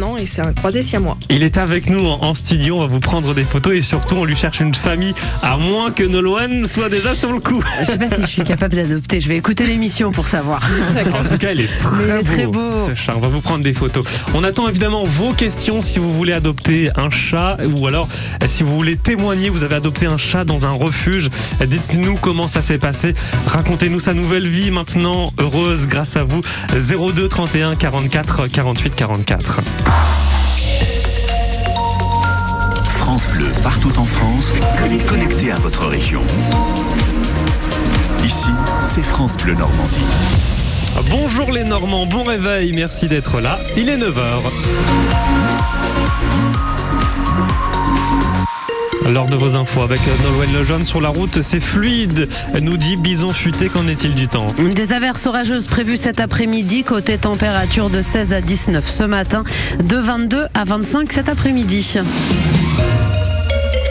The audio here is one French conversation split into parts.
un an et c'est un croisé siamois. Il est avec nous en, studio, on va vous prendre des photos et surtout on lui cherche une famille à moins que Nolwenn soit déjà sur le coup. Je sais pas si je suis capable d'adopter. Je vais écouter l'émission pour savoir. En tout cas, il est très, Mais il est beau, très beau. ce chat. On va vous prendre des photos. On attend évidemment vos questions si vous voulez adopter un chat ou alors si vous voulez témoigner, vous avez adopté un chat dans un refuge. Dites-nous comment ça s'est passé. Racontez-nous sa nouvelle vie maintenant heureuse grâce à vous. 02 31 44 48 44. France Bleu, partout en France, connecté à votre région. Ici, c'est France Bleu Normandie. Bonjour les Normands, bon réveil, merci d'être là. Il est 9h. Lors de vos infos avec Nolwenn Lejeune sur la route, c'est fluide, nous dit Bison Futé, qu'en est-il du temps? Des averses orageuses prévues cet après-midi, côté température de 16 à 19 ce matin, de 22 à 25 cet après-midi.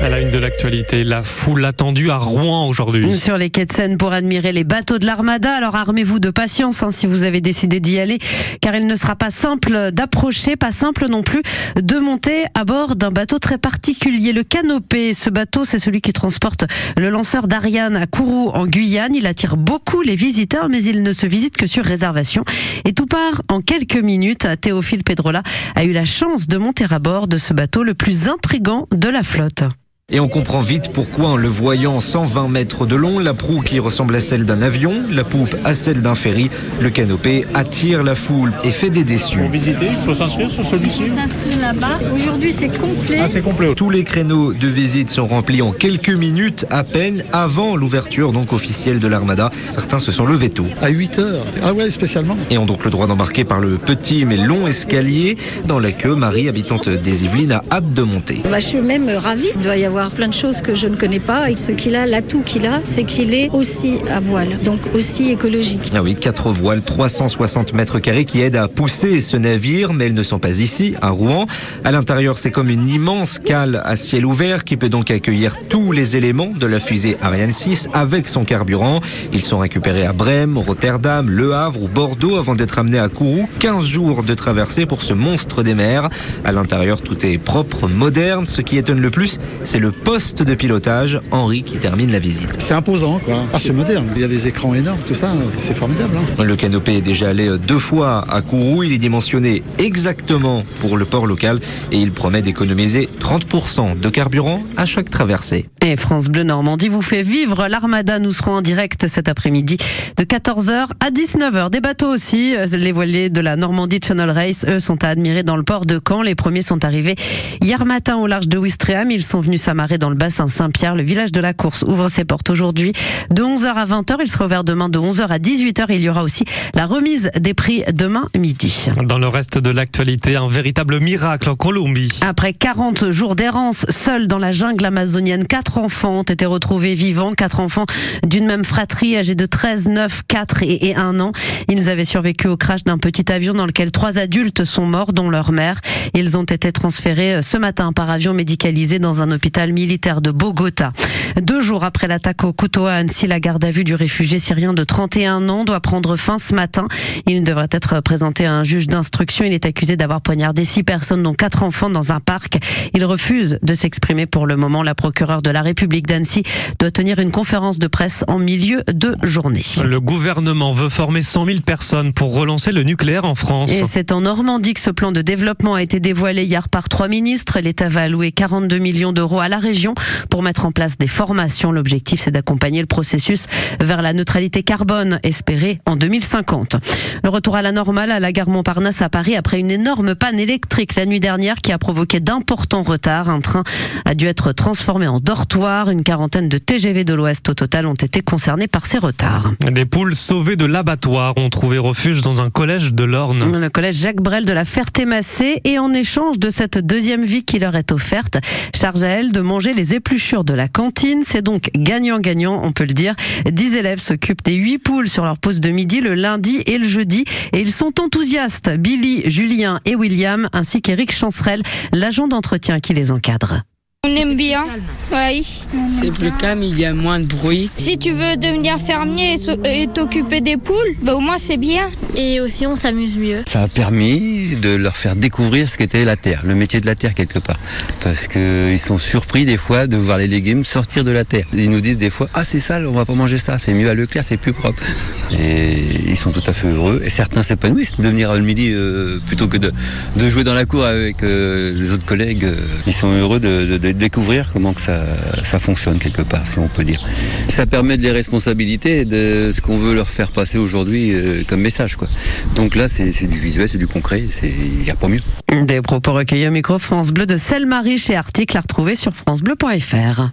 À la une de l'actualité, la foule attendue à Rouen aujourd'hui. Sur les quais de Seine pour admirer les bateaux de l'Armada. Alors armez-vous de patience hein, si vous avez décidé d'y aller, car il ne sera pas simple d'approcher, pas simple non plus de monter à bord d'un bateau très particulier, le Canopé. Ce bateau, c'est celui qui transporte le lanceur d'Ariane à Kourou en Guyane. Il attire beaucoup les visiteurs, mais il ne se visite que sur réservation. Et tout part en quelques minutes. Théophile Pedrola a eu la chance de monter à bord de ce bateau le plus intrigant de la flotte. Et on comprend vite pourquoi en le voyant 120 mètres de long, la proue qui ressemble à celle d'un avion, la poupe à celle d'un ferry, le canopé attire la foule et fait des déçus. Pour visiter, il faut s'inscrire sur celui-ci. On s'inscrit là-bas. Aujourd'hui, c'est complet. Ah, c'est complet. Tous les créneaux de visite sont remplis en quelques minutes à peine avant l'ouverture donc officielle de l'Armada. Certains se sont levés tôt À 8 heures. Ah ouais, spécialement. et ont donc le droit d'embarquer par le petit mais long escalier dans la queue. Marie, habitante des Yvelines, a hâte de monter. Bah, je suis même ravie. Il doit y avoir plein de choses que je ne connais pas. Et ce qu'il a, l'atout qu'il a, c'est qu'il est aussi à voile, donc aussi écologique. Ah oui, quatre voiles, 360 mètres carrés qui aident à pousser ce navire, mais elles ne sont pas ici, à Rouen. À l'intérieur, c'est comme une immense cale à ciel ouvert qui peut donc accueillir tous les éléments de la fusée Ariane 6 avec son carburant. Ils sont récupérés à Brême, Rotterdam, Le Havre ou Bordeaux avant d'être amenés à Kourou. 15 jours de traversée pour ce monstre des mers. À l'intérieur, tout est propre, moderne. Ce qui étonne le plus, c'est le poste de pilotage. Henri qui termine la visite. C'est imposant, quoi. Ah, c'est moderne. Il y a des écrans énormes, tout ça. C'est formidable. hein. Le canopé est déjà allé deux fois à Kourou. Il est dimensionné exactement pour le port local et il promet d'économiser 30% de carburant à chaque traversée. Et France Bleu Normandie vous fait vivre l'Armada. Nous serons en direct cet après-midi de 14h à 19h. Des bateaux aussi. euh, Les voiliers de la Normandie Channel Race, eux, sont à admirer dans le port de Caen. Les premiers sont arrivés hier matin au large de Ouistreham. Ils sont venus s'amarrer dans le bassin Saint-Pierre. Le village de la course ouvre ses portes aujourd'hui de 11h à 20h. Il sera ouvert demain de 11h à 18h. Il y aura aussi la remise des prix demain midi. Dans le reste de l'actualité, un véritable miracle en Colombie. Après 40 jours d'errance seuls dans la jungle amazonienne, quatre enfants ont été retrouvés vivants, quatre enfants d'une même fratrie âgés de 13, 9, 4 et, et 1 an. Ils avaient survécu au crash d'un petit avion dans lequel trois adultes sont morts, dont leur mère. Ils ont été transférés euh, ce matin par avion médicalisé dans un hôpital militaire de Bogota. Deux jours après l'attaque au couteau à Annecy, la garde à vue du réfugié syrien de 31 ans doit prendre fin ce matin. Il devrait être présenté à un juge d'instruction. Il est accusé d'avoir poignardé six personnes, dont quatre enfants, dans un parc. Il refuse de s'exprimer pour le moment. La procureure de la République d'Annecy doit tenir une conférence de presse en milieu de journée. Le gouvernement veut former 100 000 personnes pour relancer le nucléaire en France. Et c'est en Normandie que ce plan de développement a été dévoilé hier par trois ministres. L'État va allouer 42 millions d'euros à la région pour mettre en place des formations. L'objectif, c'est d'accompagner le processus vers la neutralité carbone espérée en 2050. Le retour à la normale à la gare Montparnasse à Paris après une énorme panne électrique la nuit dernière qui a provoqué d'importants retards. Un train a dû être transformé en dortoir. Une quarantaine de TGV de l'Ouest au total ont été concernés par ces retards. Des poules sauvées de l'abattoir ont trouvé refuge dans un collège de l'Orne. Le collège Jacques Brel de la Ferté-Massé et en échange de cette deuxième vie qui leur est offerte, charge à elle de manger les épluchures de la cantine. C'est donc gagnant-gagnant, on peut le dire. Dix élèves s'occupent des huit poules sur leur pause de midi le lundi et le jeudi et ils sont enthousiastes. Billy, Julien et William ainsi qu'Éric Chancerel, l'agent d'entretien qui les encadre. On aime bien. Oui. C'est plus calme, il y a moins de bruit. Si tu veux devenir fermier et t'occuper des poules, bah au moins c'est bien. Et aussi, on s'amuse mieux. Ça a permis de leur faire découvrir ce qu'était la terre, le métier de la terre quelque part. Parce que ils sont surpris des fois de voir les légumes sortir de la terre. Ils nous disent des fois, ah c'est sale, on va pas manger ça, c'est mieux à Leclerc, c'est plus propre. Et ils sont tout à fait heureux. Et certains s'épanouissent de venir le midi euh, plutôt que de, de jouer dans la cour avec euh, les autres collègues. euh, Ils sont heureux de, de- de découvrir comment que ça, ça fonctionne quelque part, si on peut dire. Ça permet de les responsabilités de ce qu'on veut leur faire passer aujourd'hui euh, comme message. Quoi. Donc là, c'est c'est du visuel, c'est du concret, il n'y a pas mieux. Des propos recueillis au micro France Bleu de Selmarie chez Article à retrouver sur francebleu.fr.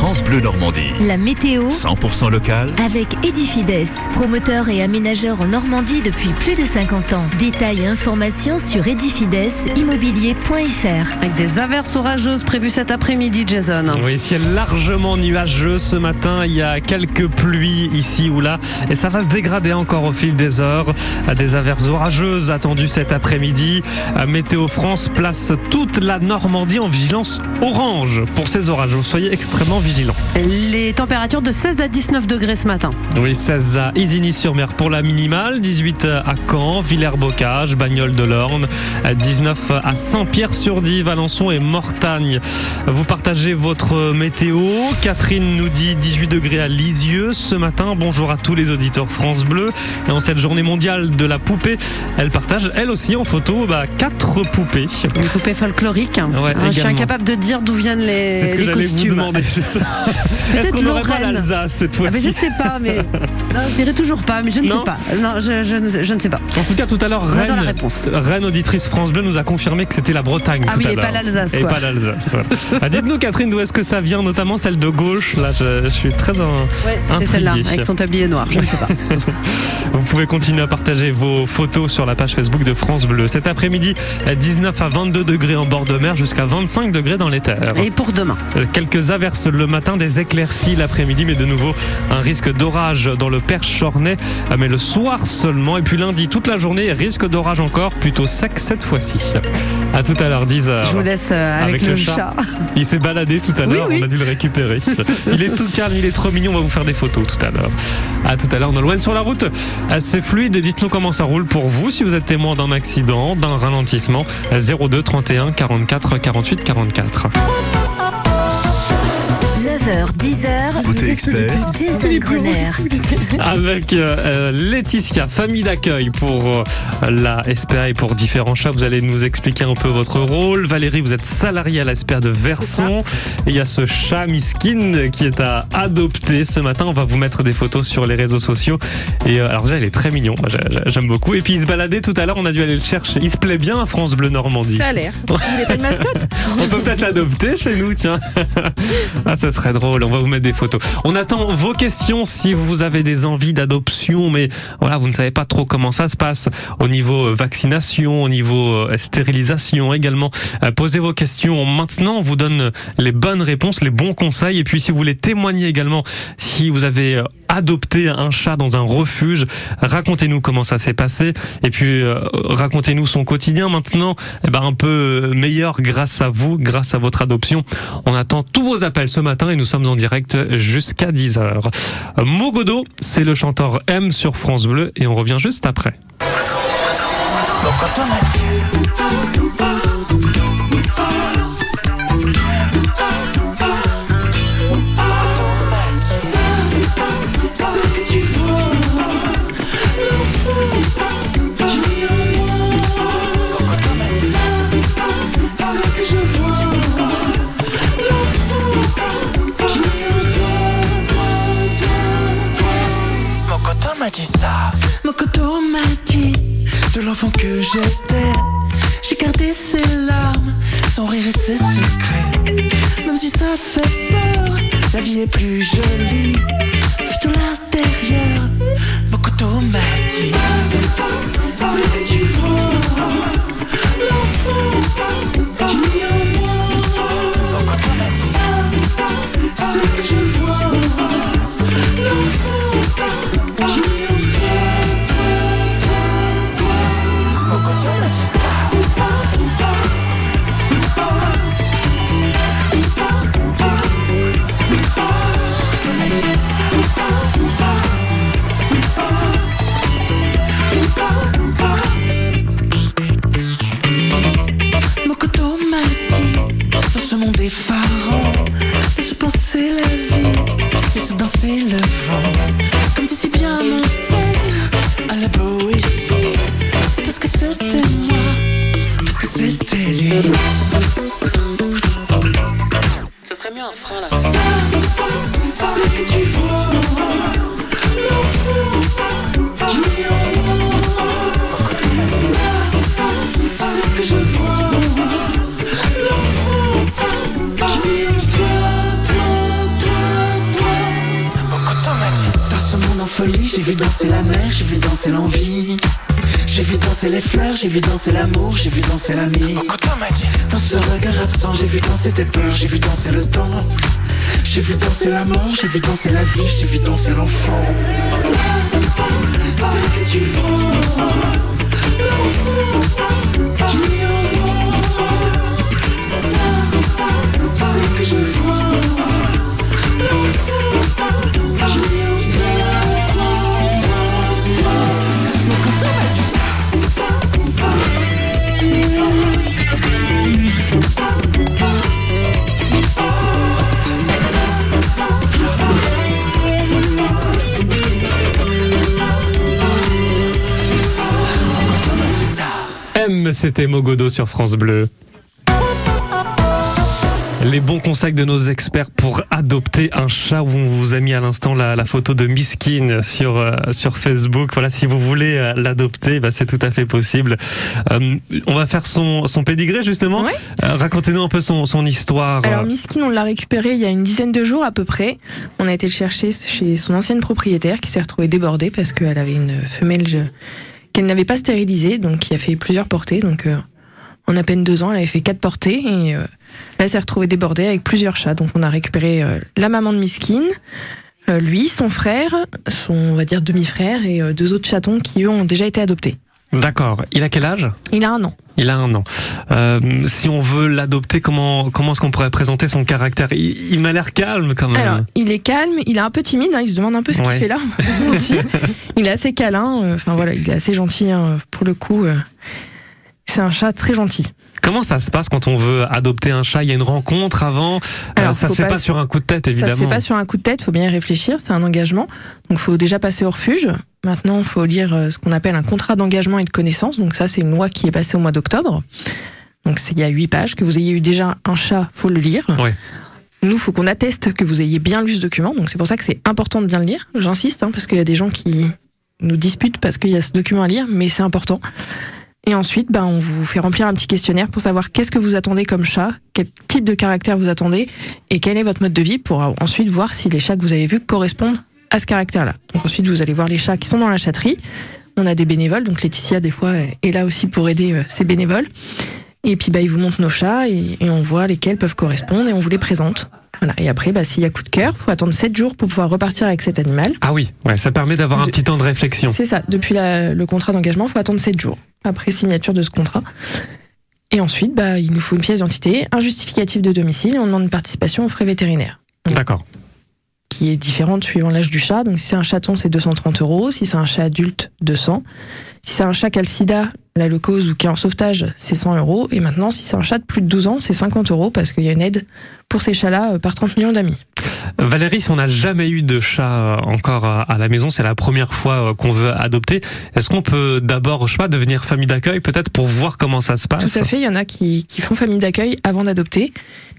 France Bleu Normandie. La météo 100% local. avec Edifides, promoteur et aménageur en Normandie depuis plus de 50 ans. Détails et informations sur edifidesimmobilier.fr. Avec des averses orageuses prévues cet après-midi, Jason. Oui, ciel largement nuageux ce matin. Il y a quelques pluies ici ou là. Et ça va se dégrader encore au fil des heures. Des averses orageuses attendues cet après-midi. Météo France place toute la Normandie en vigilance orange pour ces orages. Soyez extrêmement vigilants. Les températures de 16 à 19 degrés ce matin. Oui, 16 à Isigny-sur-Mer pour la minimale, 18 à Caen, Villers-Bocage, Bagnoles de l'Orne, 19 à Saint-Pierre-sur-Die, Valençon et Mortagne. Vous partagez votre météo. Catherine nous dit 18 degrés à Lisieux ce matin. Bonjour à tous les auditeurs France Bleu. Et en cette journée mondiale de la poupée, elle partage elle aussi en photo bah, quatre poupées. Une poupée folklorique. Ouais, Hein, je suis incapable de dire d'où viennent les, C'est ce que les j'allais vous costumes. demander. Est-ce qu'on n'aurait pas l'Alsace cette Ah, fois-ci je sais pas, mais non, je dirais toujours pas, mais je ne Non. sais pas. Non, je, je ne- je ne sais pas. En tout cas, tout à l'heure, la Rennes, réponse. Rennes, auditrice France Bleu, nous a confirmé que c'était la Bretagne. Ah tout oui, à et pas l'Alsace, Et quoi. pas l'Alsace. voilà. Ah, Dites-nous, Catherine, d'où est-ce que ça vient, notamment celle de gauche. Là, je, je suis très en. Ouais, c'est celle-là, avec son tablier noir, je ne sais pas. Vous pouvez continuer à partager vos photos sur la page Facebook de France Bleu. Cet après-midi, 19 à 22 degrés en bord de mer, jusqu'à 25 degrés dans les terres. Et pour demain Euh, Quelques averses le matin, des éclaircies l'après-midi, mais de nouveau un risque d'orage dans le Perche-Chornay, euh, mais le soir seulement. Et puis lundi, toute la journée, risque d'orage encore, plutôt sec cette fois-ci. À tout à l'heure, 10h. Je vous laisse euh, avec, le, chat. Il s'est baladé tout à l'heure, oui. on a dû le récupérer. Il est tout calme, il est trop mignon, on va vous faire des photos tout à l'heure. À tout à l'heure, Nolwenn sur la route. C'est fluide, dites-nous comment ça roule pour vous, si vous êtes témoin d'un accident, d'un ralentissement. 02 31 44 48 44. 9h, 10h. Côté expert. Jason Grunner. Avec euh, euh, Laetitia, famille d'accueil pour euh, la SPA et pour différents chats. Vous allez nous expliquer un peu votre rôle. Valérie, vous êtes salariée à la SPA de Verson. Et il y a ce chat miskin qui est à adopter ce matin. On va vous mettre des photos sur les réseaux sociaux. Et euh, alors déjà, il est très mignon. J'aime beaucoup. Et puis il se baladait tout à l'heure. On a dû aller le chercher. Il se plaît bien à France Bleu Normandie. Ça a l'air. Il n'est pas une mascotte On peut peut-être l'adopter chez nous, tiens. ah, ce serait drôle. On va vous mettre des photos. On attend vos questions si vous avez des envies d'adoption, mais voilà, vous ne savez pas trop comment ça se passe au niveau euh, vaccination, au niveau euh, stérilisation également. Euh, Posez vos questions maintenant. On vous donne les bonnes réponses, les bons conseils. Et puis, si vous voulez témoigner également, si vous avez adopté un chat dans un refuge, racontez-nous comment ça s'est passé. Et puis, racontez-nous son quotidien maintenant, eh ben, un peu meilleur grâce à vous, grâce à votre adoption. On attend tous vos appels ce matin nous sommes en direct jusqu'à 10h. Mogodo, c'est le chanteur M sur France Bleu et on revient juste après. Dit ça. Mokoto m'a dit de l'enfant que j'étais. J'ai gardé ses larmes, son rire et ses secrets. Même si ça fait peur, la vie est plus jolie. Vu de l'intérieur, Mokoto m'a dit. L'enfant serait mieux un frein là. C'est que tu vois l'enfant qui est en moi. C'est que je vois l'enfant qui est en toi, toi, toi, toi. Mokoto m'a dit Dans ce monde en folie, j'ai vu danser la mer, j'ai vu danser l'envie. J'ai vu danser les fleurs, j'ai vu danser l'amour, j'ai vu danser l'ami. Dans ce regard absent, j'ai vu danser tes peurs, j'ai vu danser le temps. J'ai vu danser la mort, j'ai vu danser la vie, j'ai vu danser l'enfant. C'est que tu vois l'enfant qui est en moi. C'est que je C'était Mogodo sur France Bleu. Les bons conseils de nos experts pour adopter un chat. On vous a mis à l'instant la, la photo de Miskin sur euh, sur Facebook. Voilà, si vous voulez euh, l'adopter, bah, c'est tout à fait possible. Euh, on va faire son son pédigré justement. Racontez-nous un peu son son histoire. Alors Miskin, on l'a récupéré il y a une dizaine de jours à peu près. On a été le chercher chez son ancienne propriétaire qui s'est retrouvée débordée parce qu'elle avait une femelle qu'elle n'avait pas stérilisée, donc qui a fait plusieurs portées. Donc euh, en à peine deux ans, elle avait fait quatre portées et euh, là, elle s'est retrouvée débordée avec plusieurs chats. Donc on a récupéré euh, la maman de Miskin, euh, lui, son frère, son on va dire demi-frère et euh, deux autres chatons qui eux ont déjà été adoptés. D'accord. Il a quel âge? Il a un an. Il a un an. Euh, si on veut l'adopter, comment comment est-ce qu'on pourrait présenter son caractère? Il, il m'a l'air calme quand même. Alors, il est calme, il est un peu timide, hein, il se demande un peu ce Ouais. qu'il fait là. se il est assez câlin, euh, enfin voilà, il est assez gentil hein, pour le coup. euh, c'est un chat très gentil. Comment ça se passe quand on veut adopter un chat? Il y a une rencontre avant? Euh, Alors, ça faut se fait pas- pas sur un coup de tête Ça se évidemment. fait pas sur un coup de tête, faut bien y réfléchir, c'est un engagement. Donc faut déjà passer au refuge. Maintenant, il faut lire euh, ce qu'on appelle un contrat d'engagement et de connaissance. Donc ça, c'est une loi qui est passée au mois d'octobre. Donc il y a huit pages. Que vous ayez eu déjà un chat, faut le lire. Ouais. Nous, faut qu'on atteste que vous ayez bien lu ce document. Donc c'est pour ça que c'est important de bien le lire. J'insiste, hein, parce qu'il y a des gens qui nous disputent parce qu'il y a ce document à lire, mais c'est important. Et ensuite, ben, on vous fait remplir un petit questionnaire pour savoir qu'est-ce que vous attendez comme chat, quel type de caractère vous attendez et quel est votre mode de vie pour ensuite voir si les chats que vous avez vus correspondent à ce caractère-là. Donc ensuite, vous allez voir les chats qui sont dans la chatterie. On a des bénévoles, donc Laetitia, des fois, est là aussi pour aider euh, ces bénévoles. Et puis, bah, ils vous montrent nos chats et, et on voit lesquels peuvent correspondre et on vous les présente. Voilà. Et après, bah, s'il y a coup de cœur, faut attendre 7 jours pour pouvoir repartir avec cet animal. Ah oui, ouais, ça permet d'avoir un De- petit temps de réflexion. C'est ça. Depuis la- le contrat d'engagement, il faut attendre 7 jours après signature de ce contrat. Et ensuite, bah, il nous faut une pièce d'identité, un justificatif de domicile et on demande une participation aux frais vétérinaires. D'accord. Qui est différente suivant l'âge du chat. Donc, si c'est un chaton, c'est 230 euros. Si c'est un chat adulte, 200. Si c'est un chat qui a le sida, la leucose ou qui est en sauvetage, c'est 100 euros. Et maintenant, si c'est un chat de plus de 12 ans, c'est 50 euros parce qu'il y a une aide pour ces chats-là euh, par 30 millions d'amis. Valérie, si on n'a jamais eu de chat euh, encore à à la maison, c'est la première fois euh, qu'on veut adopter. Est-ce qu'on peut d'abord, je sais pas, devenir famille d'accueil peut-être pour voir comment ça se passe? Tout à fait, il y en a qui, qui font famille d'accueil avant d'adopter.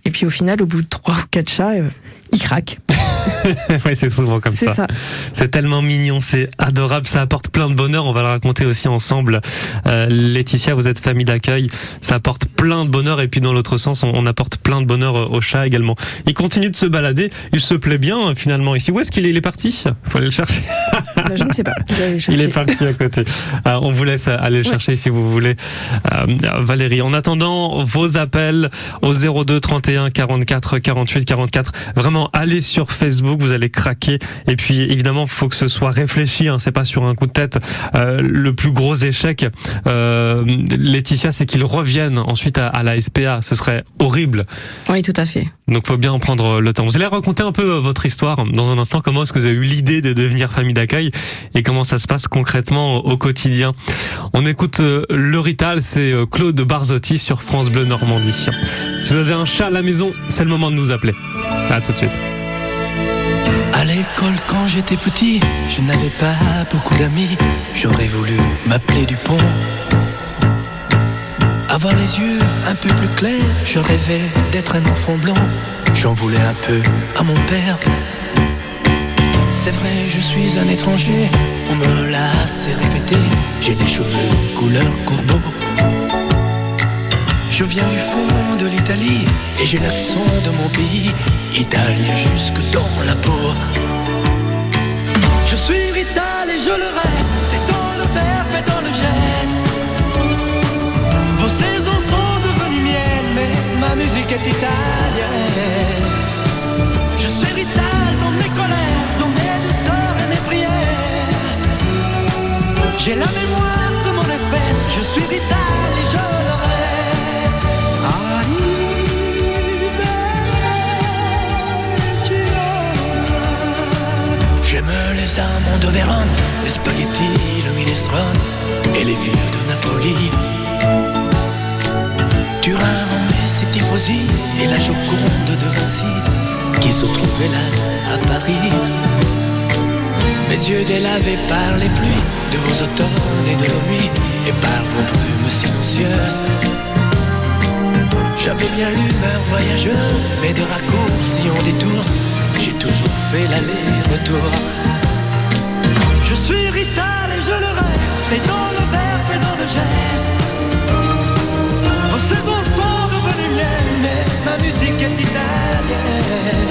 Et puis au final, au bout de 3 ou 4 chats, euh, ils craquent. oui, c'est souvent comme ça. ça. C'est tellement mignon, c'est adorable, ça apporte plein de bonheur. On va le raconter aussi ensemble. Euh, Laetitia, vous êtes famille d'accueil, ça apporte plein de bonheur. Et puis dans l'autre sens, on, on apporte plein de bonheur au chat également. Il continue de se balader, il se plaît bien euh, finalement ici. Où est-ce qu'il est? Il est parti? Faut aller le chercher. Bah, je ne sais pas. Il est parti à côté. Euh, on vous laisse aller le chercher si vous voulez. Euh, Valérie, en attendant vos appels au 02 31 44 48 44, vraiment allez sur Facebook, vous allez craquer. Et puis évidemment, faut que ce soit réfléchi. Hein, c'est pas sur un coup de tête. Euh, le plus gros échec, euh, Laetitia, c'est qu'ils reviennent ensuite à, à la SPA. Ce serait horrible. Oui, tout à fait. Donc faut bien prendre le temps. Vous allez raconter un peu euh, votre histoire dans un instant. Comment est-ce que vous avez eu l'idée de devenir famille d'accueil et comment ça se passe concrètement au quotidien? On écoute euh, le Rital, c'est euh, Claude Barzotti sur France Bleu Normandie. Si vous avez un chat à la maison, c'est le moment de nous appeler. À tout de suite. À l'école quand j'étais petit, je n'avais pas beaucoup d'amis. J'aurais voulu m'appeler Dupont. Avoir les yeux un peu plus clairs, je rêvais d'être un enfant blanc. J'en voulais un peu à mon père. C'est vrai, je suis un étranger, on me l'a assez répété. J'ai les cheveux couleur courbeau. Je viens du fond de l'Italie et j'ai l'accent de mon pays, italien jusque dans la peau. Je suis vital et je le reste, et dans le verbe et dans le geste. Vos saisons sont devenues miennes, mais ma musique est italienne. Je suis vital dans mes colères, dans mes douceurs et mes prières. J'ai la mémoire de mon espèce, je suis vital Amants de le minestrone et les filles de Napoli. Turin, et Tifosi et la Joconde de Vinci qui se trouve hélas à Paris. Mes yeux délavés par les pluies de vos automnes et de nos nuits et par vos brumes silencieuses. J'avais bien l'humeur voyageuse, mais de raccourcis en détour, j'ai toujours fait l'aller-retour. Et dans le verbe et dans le geste. Vos saisons sont devenues miennes, ma musique est italienne.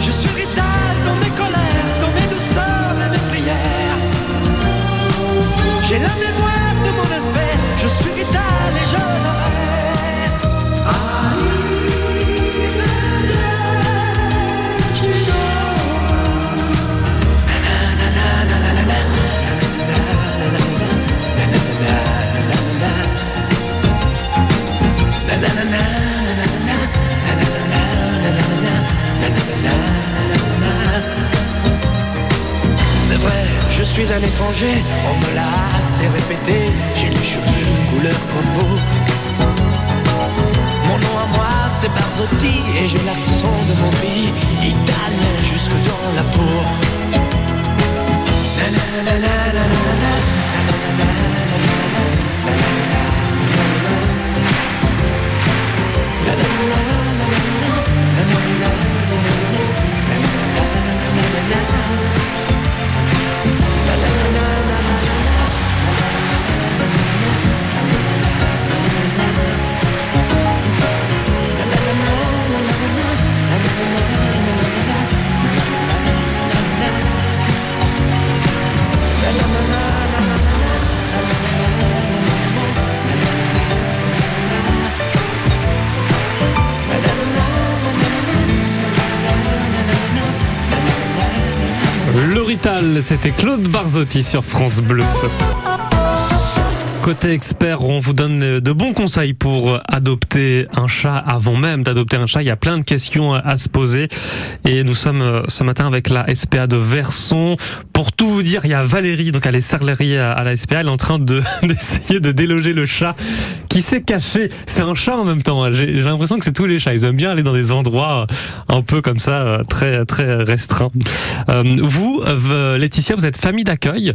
Je suis rital dans mes colères, dans mes douceurs et mes prières. J'ai la mémoire de mon espèce, je suis vital et je le reste. C'est c'était Claude Barzotti sur France Bleu. Côté expert, on vous donne de bons conseils pour adopter un chat. Avant même d'adopter un chat, il y a plein de questions à se poser. Et nous sommes euh, ce matin avec la SPA de Verson. Pour tout vous dire, il y a Valérie, donc elle est serlerie à la SPA. Elle est en train de, d'essayer de déloger le chat qui s'est caché. C'est un chat en même temps. hein. J'ai l'impression que c'est tous les chats. Ils aiment bien aller dans des endroits euh, un peu comme ça, euh, très, très restreints. Euh, vous, Laetitia, vous êtes famille d'accueil.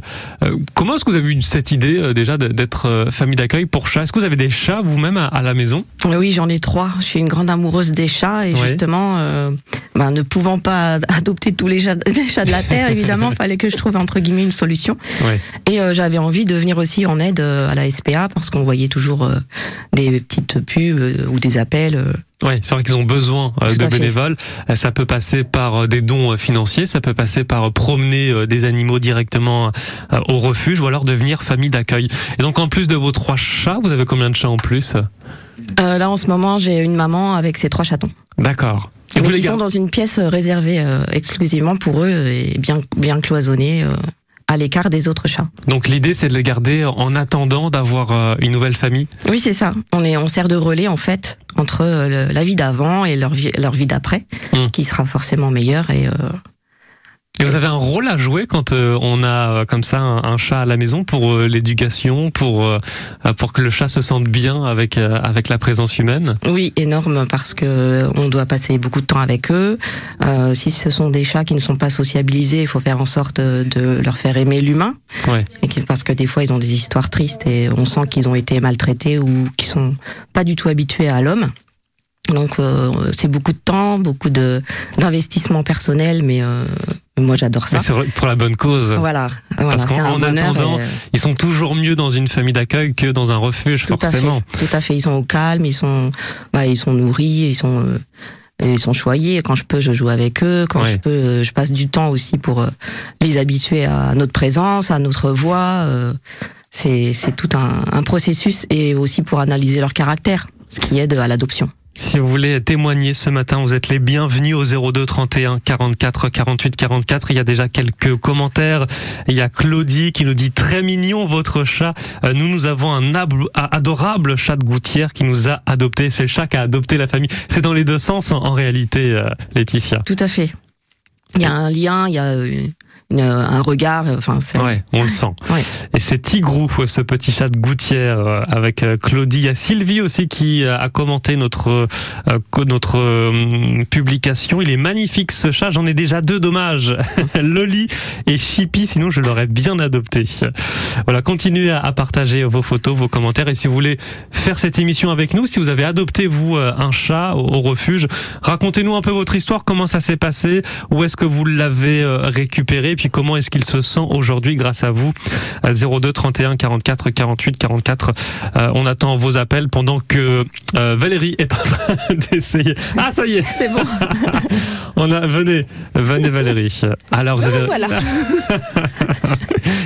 Comment est-ce que vous avez eu cette idée déjà d'être famille d'accueil pour chats? Est-ce que vous avez des chats vous-même à, la maison? Oui, j'en ai trois. Je suis une grande amoureuse des chats et justement, euh, ben, ne pouvant pas adopter tous les chats, les chats de la terre, évidemment, fallait que je trouve entre guillemets une solution. Et euh, j'avais envie de venir aussi en aide à la SPA parce qu'on voyait toujours euh, des petites pubs euh, ou des appels. euh, Oui, c'est vrai qu'ils ont besoin euh, de fait. bénévoles. Ça peut passer par des dons financiers, ça peut passer par promener des animaux directement au refuge ou alors devenir famille d'accueil. Et donc en plus de vos trois chats, vous avez combien de chats en plus? Euh, là, en ce moment, j'ai une maman avec ses trois chatons. D'accord. Ils sont dans une pièce réservée exclusivement pour eux et bien, bien cloisonnée, à l'écart des autres chats. Donc l'idée c'est de les garder en attendant d'avoir euh, une nouvelle famille. Oui, c'est ça. On, est, on sert de relais, en fait, entre euh, le- la vie d'avant et leur vie, leur vie d'après, Mm. qui sera forcément meilleure. Et, euh, Et vous avez un rôle à jouer quand euh, on a euh, comme ça un, chat à la maison pour euh, l'éducation, pour pour que le chat se sente bien avec avec la présence humaine? Oui, énorme parce que on doit passer beaucoup de temps avec eux. Euh, si ce sont des chats qui ne sont pas sociabilisés, il faut faire en sorte de leur faire aimer l'humain. Ouais. Et parce que des fois ils ont des histoires tristes et on sent qu'ils ont été maltraités ou qu'ils sont pas du tout habitués à l'homme. Donc euh, c'est beaucoup de temps, beaucoup de d'investissement personnel, mais euh, moi j'adore ça. Mais pour la bonne cause. Voilà, voilà Parce qu'en attendant, et, euh, ils sont toujours mieux dans une famille d'accueil que dans un refuge, Tout à forcément. fait, tout à fait. Ils sont au calme, ils sont, bah, ils sont nourris, ils sont, euh, ils sont choyés. Quand je peux, je joue avec eux. Quand je peux, euh, je passe du temps aussi pour les habituer à notre présence, à notre voix. c'est, c'est tout un, un processus et aussi pour analyser leur caractère, ce qui aide à l'adoption. Si vous voulez témoigner ce matin, vous êtes les bienvenus au 02 31 44 48 44. Il y a déjà quelques commentaires. Il y a Claudie qui nous dit très mignon votre chat. Euh, Nous, nous avons un ab- adorable chat de gouttière qui nous a adopté. C'est le chat qui a adopté la famille. C'est dans les deux sens en, réalité, euh, Laetitia. Tout à fait. Il y a un lien, il y a une- une- un regard. Enfin, c'est. Ouais, on le sent. Ouais. Et c'est Tigrou, ce petit chat de gouttière euh, avec euh, Claudie. Il y a Sylvie aussi qui euh, a commenté notre euh, notre euh, publication. Il est magnifique ce chat. J'en ai déjà deux. Dommage. Loli et Chippy. Sinon, je l'aurais bien adopté. Voilà. Continuez à, partager vos photos, vos commentaires. Et si vous voulez faire cette émission avec nous, si vous avez adopté vous euh, un chat au, refuge, racontez-nous un peu votre histoire. Comment ça s'est passé Où est-ce que vous l'avez euh, récupéré Puis comment est-ce qu'il se sent aujourd'hui grâce à vous? À 02 31 44 48 44. Euh, on attend vos appels pendant que euh, Valérie est en train d'essayer. Ah ça y est, C'est bon. on a venez, venez Valérie. Alors vous avez Voilà.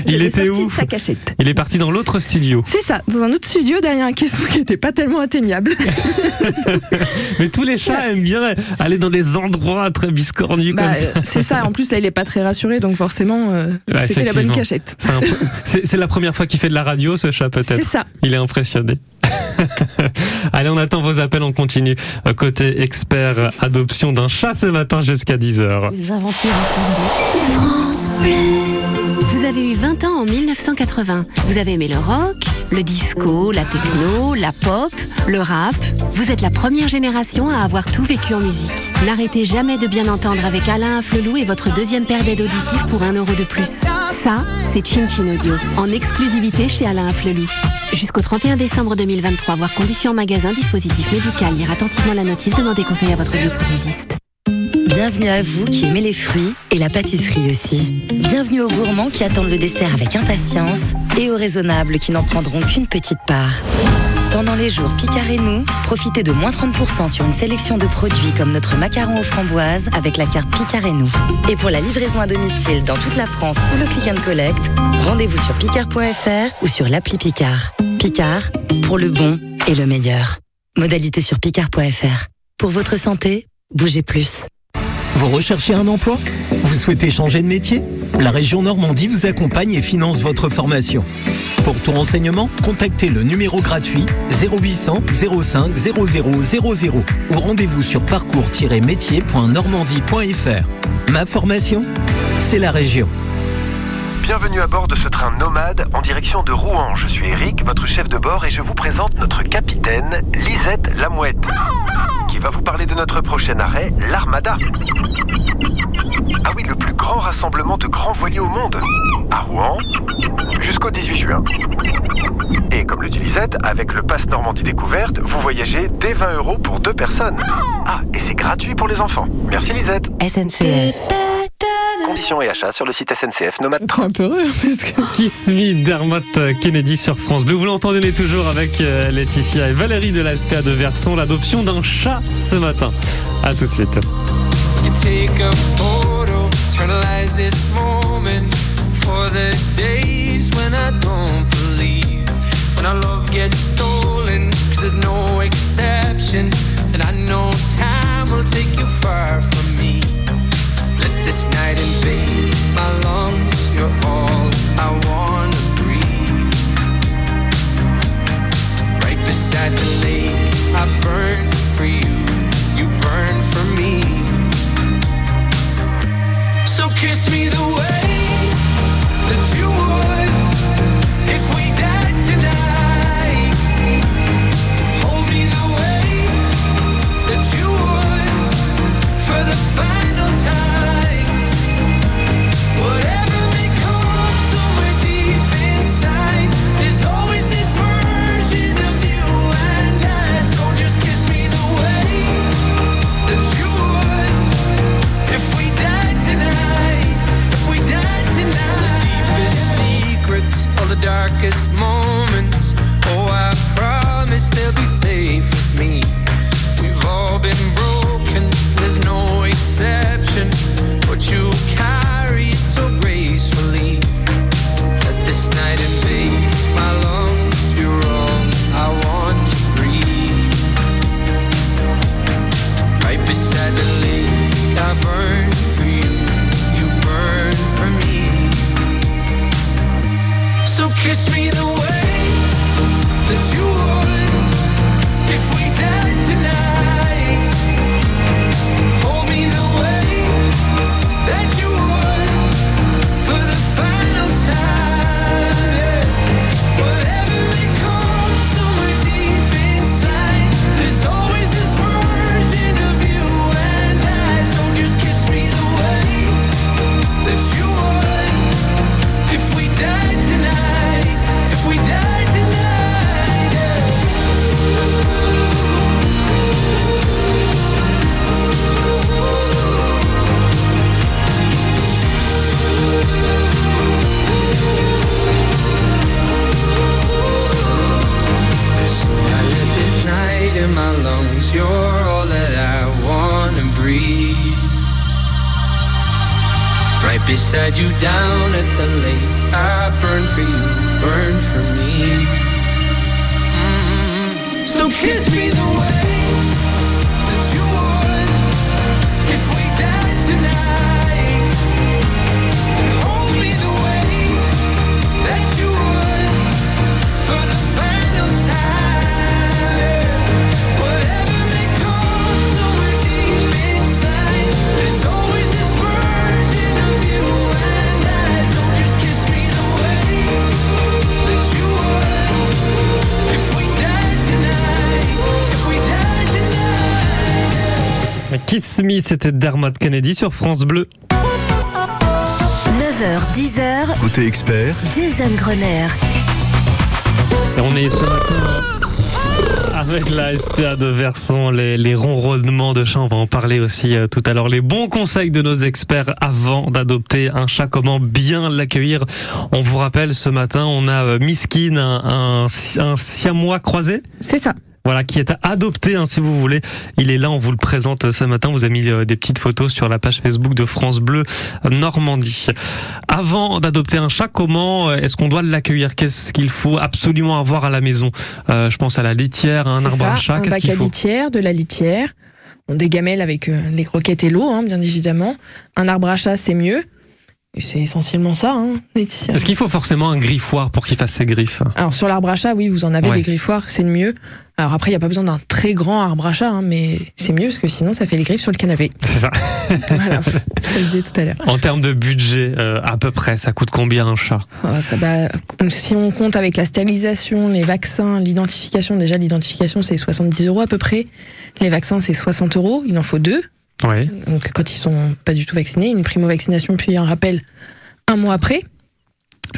Il était où? de sa cachette. Il est parti dans l'autre studio. C'est ça, dans un autre studio derrière un caisson qui n'était pas tellement atteignable. Mais tous les chats aiment bien aller dans des endroits très biscornus Bah, comme ça. euh, c'est ça. En plus, là, il est pas très rassuré, donc forcément, euh, Ouais, c'était la bonne cachette. C'est la première fois qu'il fait de la radio, ce chat peut-être. C'est ça. Il est impressionné. Allez, on attend vos appels, on continue. Euh, Côté expert adoption d'un chat ce matin jusqu'à 10h. Les aventures Vous avez eu 20 ans en 1980. Vous avez aimé le rock, le disco, la techno, la pop, le rap. Vous êtes la première génération à avoir tout vécu en musique. N'arrêtez jamais de bien entendre avec Alain Afflelou et votre deuxième paire d'aides auditives pour 1 euro de plus. Ça, c'est Chin Chin Audio, en exclusivité chez Alain Afflelou. Jusqu'au 31 décembre 2023, voir conditions magasin, dispositif médical, lire attentivement la notice, demandez conseil à votre bioprothésiste. Bienvenue à vous qui aimez les fruits et la pâtisserie aussi. Bienvenue aux gourmands qui attendent le dessert avec impatience et aux raisonnables qui n'en prendront qu'une petite part. Pendant les jours Picard et nous, profitez de moins 30% sur une sélection de produits comme notre macaron aux framboises avec la carte Picard et nous. Et pour la livraison à domicile dans toute la France ou le click and collect, rendez-vous sur picard.fr ou sur l'appli Picard. Picard, pour le bon et le meilleur. Modalité sur picard.fr. Pour votre santé, bougez plus. Vous recherchez un emploi? Vous souhaitez changer de métier? La région Normandie vous accompagne et finance votre formation. Pour tout renseignement, contactez le numéro gratuit 0800 05 0000 ou rendez-vous sur parcours-métier.normandie.fr. Ma formation, c'est la région. Bienvenue à bord de ce train nomade en direction de Rouen. Je suis Eric, votre chef de bord, et je vous présente notre capitaine, Lisette Lamouette, qui va vous parler de notre prochain arrêt, l'Armada. Ah oui, le plus grand rassemblement de grands voiliers au monde, à Rouen, jusqu'au 18 juin. Et comme le dit Lisette, avec le Pass Normandie Découverte, vous voyagez dès 20 euros pour deux personnes. Ah, et c'est gratuit pour les enfants. Merci Lisette. SNCF. Conditions et achats sur le site SNCF Nomade Un peu heureux, parce que... Kiss Me, Dermot Kennedy sur France Bleu. Vous l'entendez, mais toujours avec euh, Laetitia et Valérie de la SPA de Verson, l'adoption d'un chat ce matin. À tout de suite. You take a photo, eternalize this moment for the days when I don't believe. When our love gets stolen, cause there's no exception. And I know time will take you far from me. This night my lungs, you're all I wanna breathe. Right beside the lake, I burn for you, you burn for me. So kiss me safe darkest moment Kiss Me, c'était Dermot Kennedy sur France Bleu. 9h, 10h, Côté expert, Jason Grenier. Et on est ce matin avec la SPA de Verson, les, les ronronnements de chat, on va en parler aussi euh, tout à l'heure. Les bons conseils de nos experts avant d'adopter un chat, comment bien l'accueillir. On vous rappelle ce matin, on a euh, Miskin, un, un, un siamois croisé. C'est ça. Voilà, qui est adopté, hein, si vous voulez. Il est là, on vous le présente ce matin. Vous avez mis euh, des petites photos sur la page Facebook de France Bleu Normandie. Avant d'adopter un chat, comment euh, est-ce qu'on doit l'accueillir? Qu'est-ce qu'il faut absolument avoir à la maison? Euh, Je pense à la litière, un C'est arbre ça, à chat. un Qu'est-ce bac qu'il à faut? litière, de la litière, bon, des gamelles avec euh, les croquettes et l'eau, hein, bien évidemment. Un arbre à chat, c'est mieux. C'est essentiellement ça, hein, Laetitia. Est-ce qu'il faut forcément un griffoir pour qu'il fasse ses griffes? Alors sur l'arbre à chat, oui, vous en avez Ouais. des griffoirs, c'est le mieux. Alors après, il n'y a pas besoin d'un très grand arbre à chat, hein, mais c'est mieux parce que sinon, ça fait les griffes sur le canapé. C'est ça. voilà, ça je disais tout à l'heure. En termes de budget, euh, à peu près, ça coûte combien un chat? Ah, ça va- si on compte avec la stérilisation, les vaccins, l'identification, déjà l'identification c'est 70 euros à peu près. Les vaccins c'est 60 euros, il en faut deux. Ouais. Donc quand ils sont pas du tout vaccinés, une primo-vaccination puis un rappel un mois après.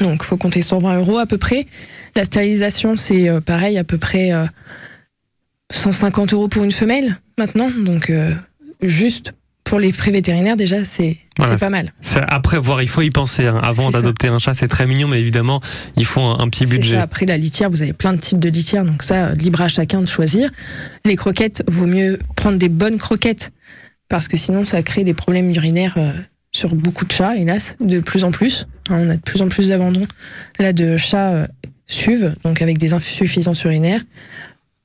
Donc faut compter 120 euros à peu près. La stérilisation c'est euh, pareil à peu près euh, 150 euros pour une femelle maintenant. Donc euh, juste pour les frais vétérinaires déjà c'est Voilà, pas mal. À prévoir, il faut y penser. hein. Avant d'adopter un chat, c'est très mignon, mais évidemment, il faut un, un petit budget. ça. Après la litière, vous avez plein de types de litière, donc ça, euh, libre à chacun de choisir. Les croquettes, vaut mieux prendre des bonnes croquettes, parce que sinon ça crée des problèmes urinaires euh, sur beaucoup de chats, hélas, de plus en plus. Hein, on a de plus en plus d'abandon là de chats euh, SUV, donc avec des insuffisances urinaires.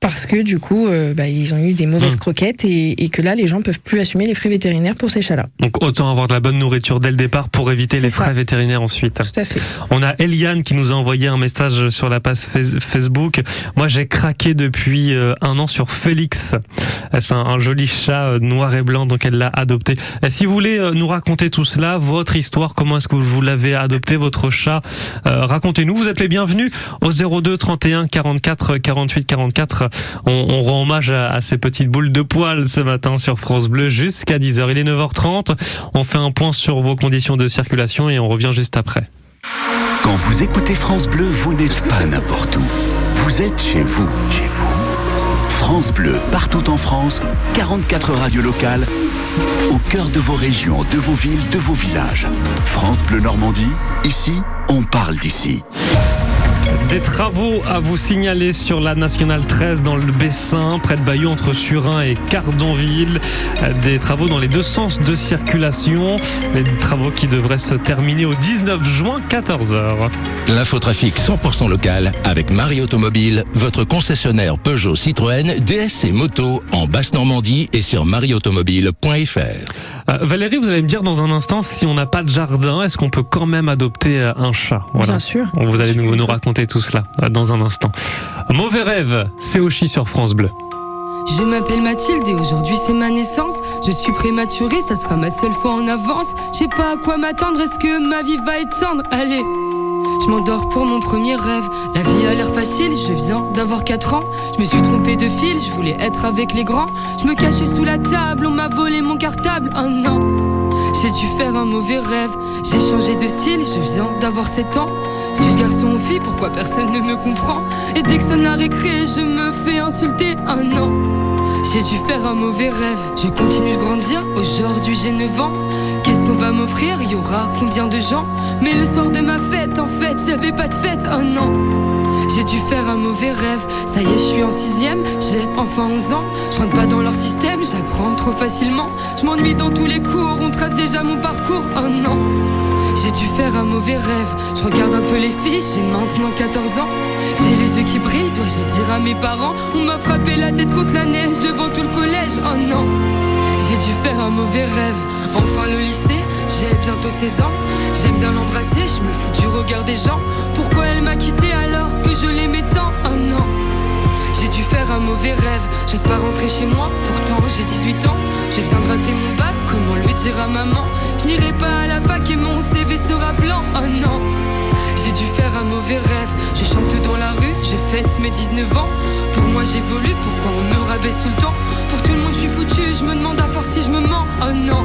Parce que du coup, euh, bah, ils ont eu des mauvaises Hmm. croquettes et, et que là, les gens peuvent plus assumer les frais vétérinaires pour ces chats-là. Donc autant avoir de la bonne nourriture dès le départ pour éviter les ça. frais vétérinaires ensuite. Tout à fait. On a Eliane qui nous a envoyé un message sur la page Facebook. Moi, j'ai craqué depuis euh, un an sur Félix. Euh, C'est un, un joli chat noir et blanc, donc elle l'a adopté. Et si vous voulez nous raconter tout cela, votre histoire, comment est-ce que vous l'avez adopté, votre chat, euh, racontez-nous. Vous êtes les bienvenus au 02 31 44 48 44. On, rend hommage à, ces petites boules de poils ce matin sur France Bleu jusqu'à 10h. Il est 9h30. On fait un point sur vos conditions de circulation et on revient juste après. quand vous écoutez France Bleu, vous n'êtes pas n'importe où. Vous êtes chez vous. Chez vous. France Bleu, partout en France, 44 radios locales, au cœur de vos régions, de vos villes, de vos villages. France Bleu Normandie, ici, on parle d'ici. Des travaux à vous signaler sur la nationale 13 dans le Bessin, près de Bayeux entre Surin et Cardonville. Des travaux dans les deux sens de circulation. Des travaux qui devraient se terminer au 19 juin 14h. L'infotrafic 100% local avec Marie Automobile, votre concessionnaire Peugeot Citroën, DS et moto en Basse-Normandie et sur marieautomobile.fr. Euh, Valérie, vous allez me dire dans un instant si on n'a pas de jardin, est-ce qu'on peut quand même adopter euh, un chat? Bien sûr. Vous allez nous, nous raconter tout cela euh, dans un instant. Mauvais rêve, c'est Oshi sur France Bleu. Je m'appelle Mathilde et aujourd'hui c'est ma naissance. Je suis prématurée, ça sera ma seule fois en avance. Je sais pas à quoi m'attendre, est-ce que ma vie va être tendre Allez, je m'endors pour mon premier rêve. La vie a l'air facile, je viens d'avoir 4 ans. Je me suis trompée de fil, je voulais être avec les grands. Je me cachais sous la table, on m'a volé mon cartable. Oh non, j'ai dû faire un mauvais rêve. J'ai changé de style, je viens d'avoir 7 ans. Suis-je garçon ou fille Pourquoi personne ne me comprend? Et dès que ça n'a récré, je me fais insulter. Oh non. J'ai dû faire un mauvais rêve. Je continue de grandir. Aujourd'hui, j'ai 9 ans. Qu'est-ce qu'on va m'offrir? Y aura combien de gens? Mais le soir de ma fête, en fait, j'avais pas de fête. Oh non. J'ai dû faire un mauvais rêve. Ça y est, je suis en sixième. J'ai enfin 11 ans. Je rentre pas dans leur système. J'apprends trop facilement. Je m'ennuie dans tous les cours. On trace déjà mon parcours. Oh non. J'ai dû faire un mauvais rêve. Je regarde un peu les filles, j'ai maintenant 14 ans. J'ai les yeux qui brillent, dois-je le dire à mes parents? On m'a frappé la tête contre la neige devant tout le collège. Oh non, j'ai dû faire un mauvais rêve. Enfin le lycée, j'ai bientôt 16 ans. J'aime bien l'embrasser, je me fous du regard des gens. Pourquoi elle m'a quitté que je l'aimais tant Oh non. J'ai dû faire un mauvais rêve, j'ose pas rentrer chez moi, pourtant j'ai 18 ans. Je viens de rater mon bac, comment le dire à maman? Je n'irai pas à la fac et mon CV sera blanc, oh non. J'ai dû faire un mauvais rêve, je chante dans la rue, je fête mes 19 ans. Pour moi j'évolue, pourquoi on me rabaisse tout le temps? Pour tout le monde je suis foutu, je me demande à force si je me mens, oh non.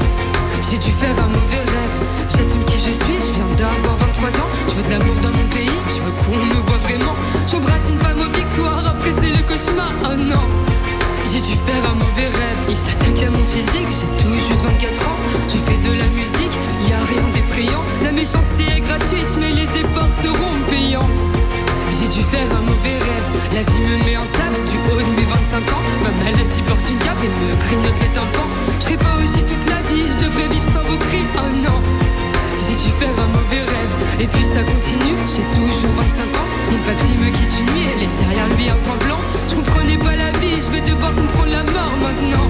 J'ai dû faire un mauvais rêve. J'assume qui je suis, je viens d'avoir 23 ans. Je veux de l'amour dans mon pays, je veux qu'on me voit vraiment. J'embrasse une femme aux victoires, après c'est le cauchemar. Oh non, j'ai dû faire un mauvais rêve. Il s'attaque à mon physique, j'ai tout juste 24 ans. Je fais de la musique, y a rien d'effrayant. La méchanceté est gratuite, mais les efforts seront payants. J'ai dû faire un mauvais rêve. La vie me met en table du haut de mes 25 ans. Ma maladie porte une cape et me grignote les tympans. Je serai pas aussi toute la vie, je devrais vivre sans vos cris. Oh non, j'ai dû faire un mauvais rêve. Et puis ça continue, j'ai toujours 25 ans. Mon papy me quitte une nuit laisse derrière lui un blanc. Je comprenais pas la vie, je vais devoir comprendre la mort maintenant.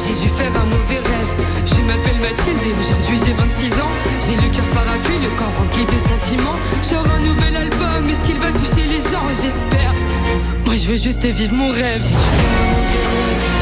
J'ai dû faire un mauvais rêve. Je m'appelle Mathilde et aujourd'hui j'ai 26 ans. J'ai le cœur parapluie, le corps rempli de sentiments. J'aurai un nouvel album, est-ce qu'il va toucher les gens? J'espère. Moi je veux juste vivre mon rêve. Dû faire un mauvais rêve.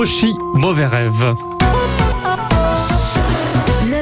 Oshi, mauvais rêve.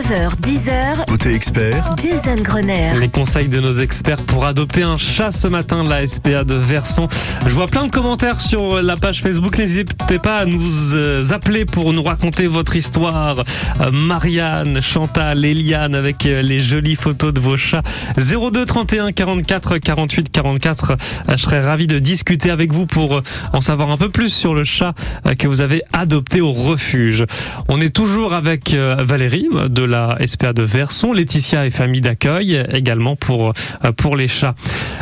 9h, 10h, Côté expert, Jason Grenier. Les conseils de nos experts pour adopter un chat ce matin de la SPA de Verson. Je vois plein de commentaires sur la page Facebook. N'hésitez pas à nous euh, appeler pour nous raconter votre histoire. Euh, Marianne, Chantal, Eliane avec euh, les jolies photos de vos chats. 02 31 44 48 44. Euh, Je serais ravi de discuter avec vous pour euh, en savoir un peu plus sur le chat euh, que vous avez adopté au refuge. On est toujours avec euh, Valérie de la SPA de Verson Laetitia et famille d'accueil également pour euh, pour les chats.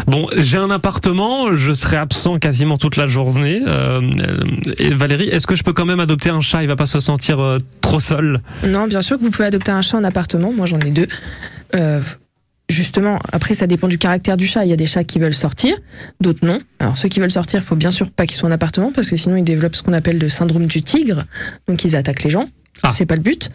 Bon, j'ai un appartement, je serai absent quasiment toute la journée. Euh, et Valérie, est-ce que je peux quand même adopter un chat? Il va pas se sentir euh, trop seul? Non, bien sûr que vous pouvez adopter un chat en appartement. Moi, j'en ai deux. Justement, après, ça dépend du caractère du chat. Il y a des chats qui veulent sortir, d'autres non. Alors, ceux qui veulent sortir, il faut bien sûr pas qu'ils soient en appartement parce que sinon, ils développent ce qu'on appelle le syndrome du tigre. Donc, ils attaquent les gens. C'est pas le but.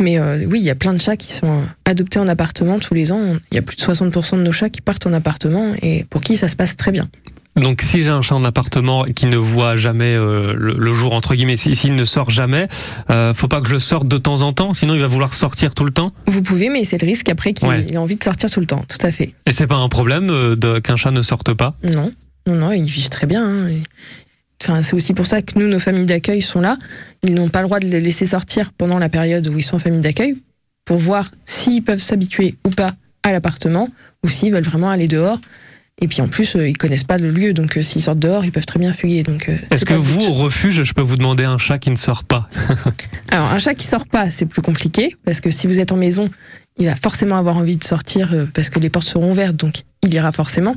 Mais euh, oui, il y a plein de chats qui sont adoptés en appartement tous les ans. Il y a plus de 60% de nos chats qui partent en appartement et pour qui ça se passe très bien. Donc si j'ai un chat en appartement qui ne voit jamais euh, le, le jour entre guillemets, si- s'il ne sort jamais, euh, faut pas que je sorte de temps en temps, sinon il va vouloir sortir tout le temps? Vous pouvez, mais c'est le risque après qu'il Ouais. ait envie de sortir tout le temps. Tout à fait. Et c'est pas un problème euh, qu'un chat ne sorte pas? Non, non, non, ils vivent très bien. hein. Enfin, c'est aussi pour ça que nous, nos familles d'accueil sont là. Ils n'ont pas le droit de les laisser sortir pendant la période où ils sont en famille d'accueil pour voir s'ils peuvent s'habituer ou pas à l'appartement ou s'ils veulent vraiment aller dehors. Et puis en plus, euh, ils connaissent pas le lieu, donc euh, s'ils sortent dehors, ils peuvent très bien fuguer. Donc, euh, Est-ce que vous, au refuge, je peux vous demander un chat qui ne sort pas? Alors, un chat qui sort pas, c'est plus compliqué, parce que si vous êtes en maison, il va forcément avoir envie de sortir parce que les portes seront ouvertes, donc il ira forcément.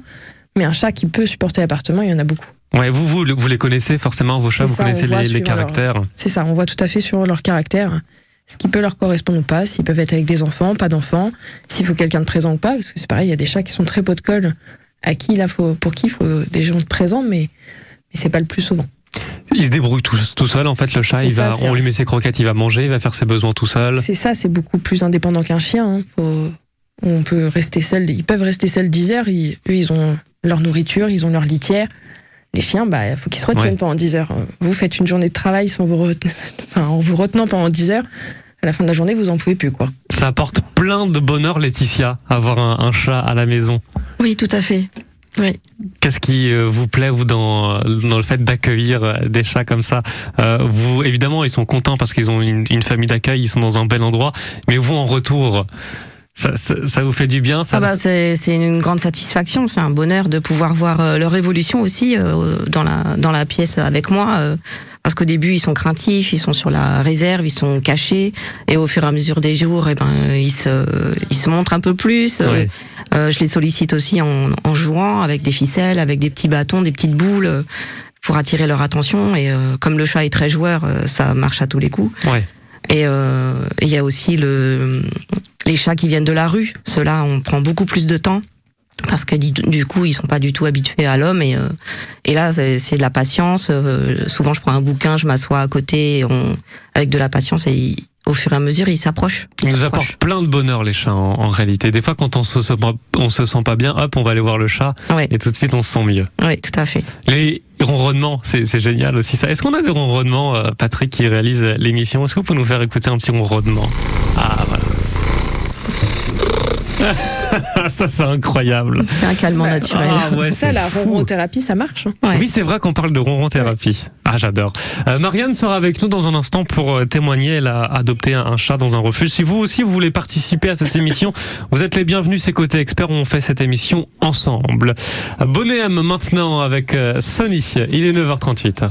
Mais un chat qui peut supporter l'appartement, il y en a beaucoup. Ouais, vous, vous, vous les connaissez forcément, vos chats, vous ça, connaissez les, les suivant leur- caractères. C'est ça, on voit tout à fait sur leur caractère ce qui peut leur correspondre ou pas, s'ils peuvent être avec des enfants, pas d'enfants, s'il faut quelqu'un de présent ou pas, parce que c'est pareil, il y a des chats qui sont très pot de colle, à qui là, faut, pour qui il faut des gens de présents, mais, mais c'est pas le plus souvent. Il se débrouille tout, tout seul, en fait, le chat. Il ça, va, on lui met ses croquettes, il va manger, il va faire ses besoins tout seul. C'est ça, c'est beaucoup plus indépendant qu'un chien. hein. Faut- on peut rester seul, ils peuvent rester seuls 10 heures, ils- eux ils ont leur nourriture, ils ont leur litière. Les chiens, bah, il faut qu'ils se retiennent Ouais. pendant 10 heures. Vous faites une journée de travail sans vous retenir, enfin, en vous retenant pendant 10 heures. À la fin de la journée, vous en pouvez plus, quoi. Ça apporte plein de bonheur, Laetitia, avoir un, un chat à la maison. Oui, tout à fait. Oui. Qu'est-ce qui euh, vous plaît vous dans dans le fait d'accueillir euh, des chats comme ça? Euh, Vous évidemment ils sont contents parce qu'ils ont une, une famille d'accueil, ils sont dans un bel endroit. Mais vous en retour, ça, ça, ça vous fait du bien ça Ah bah, c'est une grande satisfaction, c'est un bonheur de pouvoir voir euh, leur évolution aussi euh, dans la dans la pièce avec moi. euh, parce qu'au début ils sont craintifs, ils sont sur la réserve, ils sont cachés, et au fur et à mesure des jours, eh ben ils se ils se montrent un peu plus. euh, Ouais. euh, je les sollicite aussi en, en jouant avec des ficelles, avec des petits bâtons, des petites boules pour attirer leur attention. Et euh, comme le chat est très joueur, ça marche à tous les coups. Ouais. Et euh, il y a aussi le, les chats qui viennent de la rue. Ceux-là, on prend beaucoup plus de temps parce que du, coup, ils sont pas du tout habitués à l'homme. Et, euh, et là, c'est de la patience. Euh, souvent, je prends un bouquin, je m'assois à côté, et on, avec de la patience, et ils- au fur et à mesure, ils s'approchent. Ils nous apportent plein de bonheur les chats en, en réalité. Des fois quand on se sent pas- on se sent pas bien, hop, on va aller voir le chat et tout de suite on se sent mieux. Oui, tout à fait. Les ronronnements, c'est c'est génial aussi ça. Est-ce qu'on a des ronronnements, euh, Patrick, qui réalise l'émission? Est-ce que vous pouvez nous faire écouter un petit ronronnement? Ah voilà. Ça c'est incroyable. C'est un calmant naturel. Ah ouais, c'est ça, la ronron-thérapie, ça marche. hein. Oui, c'est vrai qu'on parle de ronron thérapie. Ah, j'adore. Euh, Marianne sera avec nous dans un instant pour euh, témoigner. Elle a adopté un, un chat dans un refuge. Si vous aussi vous voulez participer à cette émission, vous êtes les bienvenus. C'est côté expert. On fait cette émission ensemble. Bonnet maintenant avec euh, Sonny. Il est 9h38.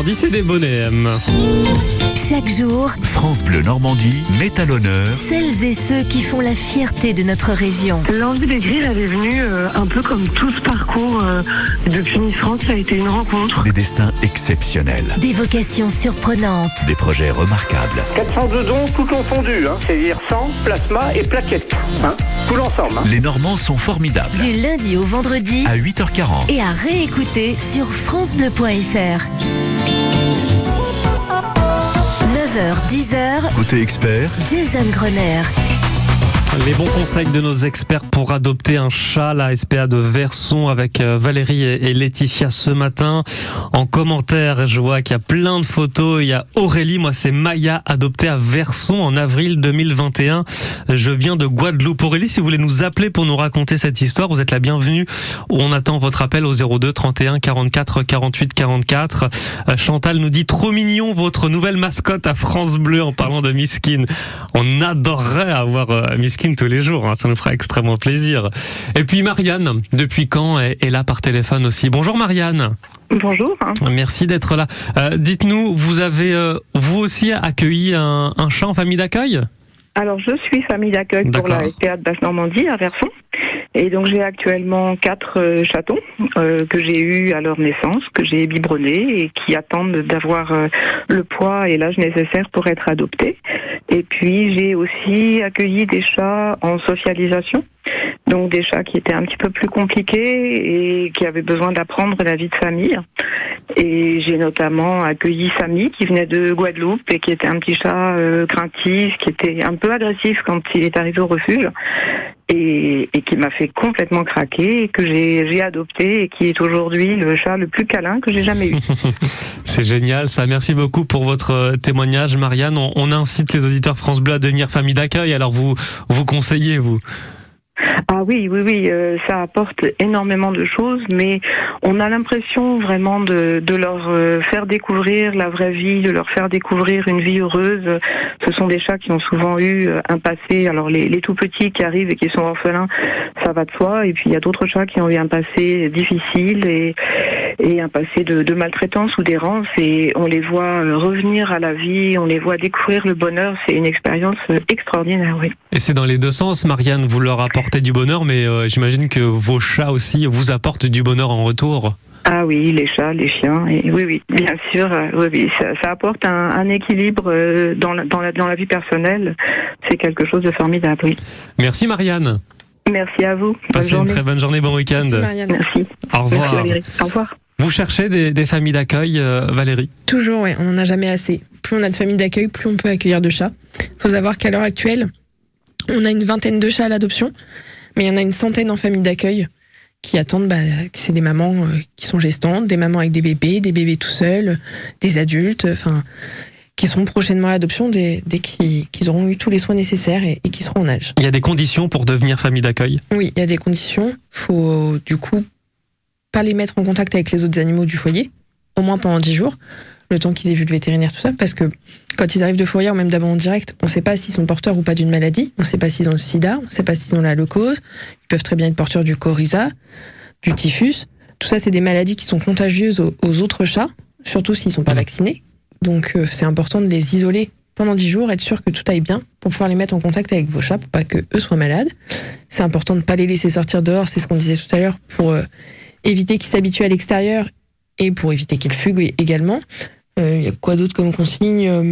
Normandie, c'est des bonnets M. Chaque jour, France Bleu Normandie met à l'honneur celles et ceux qui font la fierté de notre région. L'envie d'écrire, elle est venue euh, un peu comme tout ce parcours euh, depuis Miss France, ça a été une rencontre. des destins exceptionnels, Des vocations surprenantes. des projets remarquables. 402 dons, tout confondu, hein. c'est-à-dire sang, plasma et plaquettes. Hein. Tout l'ensemble. Hein. Les Normands sont formidables. Du lundi au vendredi À 8h40. et à réécouter sur FranceBleu.fr. 9h, 10h, Côté expert, Jason Grenier. Les bons conseils de nos experts pour adopter un chat, la SPA de Verson avec euh, Valérie et et Laetitia ce matin. En commentaire, je vois qu'il y a plein de photos. Il y a Aurélie, moi c'est Maya, adoptée à Verson en avril 2021. Je viens de Guadeloupe. Aurélie, si vous voulez nous appeler pour nous raconter cette histoire, vous êtes la bienvenue. On attend votre appel au 02 31 44 48 44. Euh, Chantal nous dit trop mignon votre nouvelle mascotte à France Bleu en parlant de Miskin. On adorerait avoir euh, Tous les jours, hein, ça nous ferait extrêmement plaisir. Et puis Marianne, depuis quand est, là par téléphone aussi? Bonjour Marianne. Bonjour. Merci d'être là. Euh, Dites-nous, vous avez euh, vous aussi accueilli un, un chat en famille d'accueil? Alors, je suis famille d'accueil pour la SPA de Basse-Normandie à Verson. Et donc, j'ai actuellement quatre euh, chatons euh, que j'ai eus à leur naissance, que j'ai biberonnés et qui attendent d'avoir euh, le poids et l'âge nécessaire pour être adoptés. Et puis, j'ai aussi accueilli des chats en socialisation. Donc des chats qui étaient un petit peu plus compliqués et qui avaient besoin d'apprendre la vie de famille. Et j'ai notamment accueilli Samy qui venait de Guadeloupe et qui était un petit chat euh, craintif, qui était un peu agressif quand il est arrivé au refuge et, qui m'a fait complètement craquer et que j'ai j'ai adopté et qui est aujourd'hui le chat le plus câlin que j'ai jamais eu. C'est génial, ça. Merci beaucoup pour votre euh, témoignage, Marianne. On, on incite les auditeurs France Bleu à devenir famille d'accueil. Alors vous vous conseillez vous? Ah oui, oui, oui, euh, ça apporte énormément de choses, mais on a l'impression vraiment de, de leur euh, faire découvrir la vraie vie, de leur faire découvrir une vie heureuse. Ce sont des chats qui ont souvent eu euh, un passé. Alors les, les tout petits qui arrivent et qui sont orphelins, ça va de soi. Et puis il y a d'autres chats qui ont eu un passé difficile et, et un passé de, de maltraitance ou d'errance. Et on les voit revenir à la vie, on les voit découvrir le bonheur. C'est une expérience extraordinaire, oui. Et c'est dans les deux sens, Marianne. Vous leur apportez du bonheur, mais euh, j'imagine que vos chats aussi vous apportent du bonheur en retour. Ah oui, les chats, les chiens, et oui, oui, bien sûr, euh, oui, oui, ça, ça apporte un, un équilibre euh, dans la, dans, la, dans la vie personnelle. C'est quelque chose de formidable, oui. Merci Marianne. Merci à vous. Bonne Passez une journée. très bonne journée, bon week-end. Merci. Au revoir. Merci Valérie. Au revoir. Vous cherchez des, des familles d'accueil, euh, Valérie? Toujours, ouais, on n'en a jamais assez. Plus on a de familles d'accueil, plus on peut accueillir de chats. faut savoir qu'à l'heure actuelle, on a une vingtaine de chats à l'adoption, mais il y en a une centaine en famille d'accueil qui attendent, bah, c'est des mamans euh, qui sont gestantes, des mamans avec des bébés, des bébés tout seuls, des adultes, enfin, qui seront prochainement à l'adoption dès, dès qu'ils qu'ils auront eu tous les soins nécessaires et, et qui seront en âge. Il y a des conditions pour devenir famille d'accueil? Oui, il y a des conditions. Faut du coup pas les mettre en contact avec les autres animaux du foyer, au moins pendant 10 jours, le temps qu'ils aient vu le vétérinaire, tout ça, parce que quand ils arrivent de foyer ou même d'abandon direct, on ne sait pas s'ils sont porteurs ou pas d'une maladie, on ne sait pas s'ils ont le sida, on ne sait pas s'ils ont la leucose, ils peuvent très bien être porteurs du coryza, du typhus. Tout ça, c'est des maladies qui sont contagieuses aux, aux autres chats, surtout s'ils ne sont pas vaccinés. Donc euh, c'est important de les isoler pendant 10 jours, être sûr que tout aille bien pour pouvoir les mettre en contact avec vos chats pour pas que eux soient malades. C'est important de ne pas les laisser sortir dehors, c'est ce qu'on disait tout à l'heure, pour euh, éviter qu'ils s'habituent à l'extérieur et pour éviter qu'ils fuguent également. Euh, Il y a quoi d'autre comme consigne euh,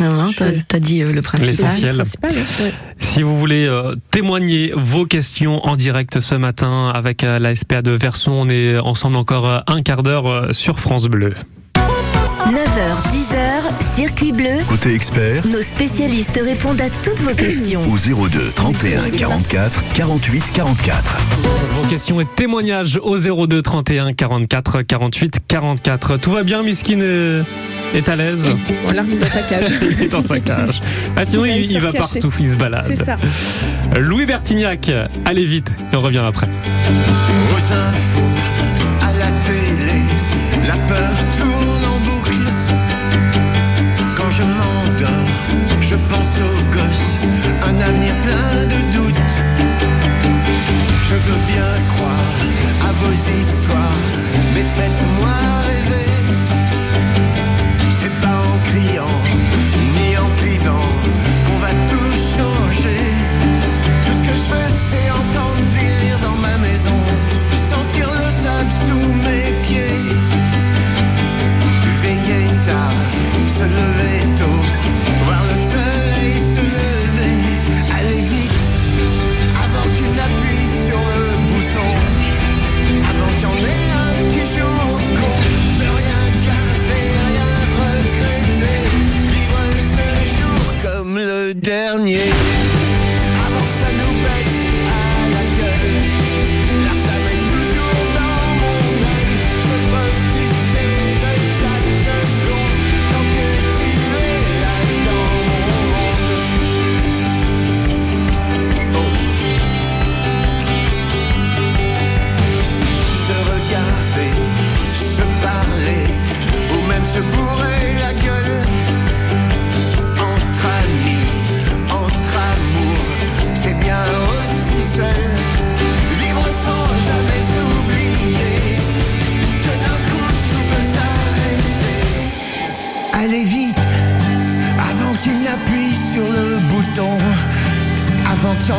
Non, non, t'as dit euh, le principal. L'essentiel. principal, ouais. Si vous voulez euh, témoigner vos questions en direct ce matin avec euh, la SPA de Verson, on est ensemble encore euh, un quart d'heure euh, sur France Bleu. 9h, 10h, Circuit Bleu. Côté expert, Nos spécialistes répondent à toutes vos questions. au 02 31 44 48 44. Vos questions et témoignages au 02 31 44 48 44. Tout va bien, Miskin est, à l'aise Voilà, dans sa cage. Il est dans sa cage. Ah, sinon, il, il va partout, il se balade. C'est ça. Louis Bertignac, allez vite, et on revient après. Aux infos, à la télé, la peur tourne en je m'endors, je pense aux gosses, un avenir plein de doutes. Je veux bien croire à vos histoires, mais faites-moi rêver. C'est pas en criant ni en clivant qu'on va tout changer. Tout ce que je veux, c'est entendre dire dans ma maison, sentir le sable sous mes pieds. elevator rien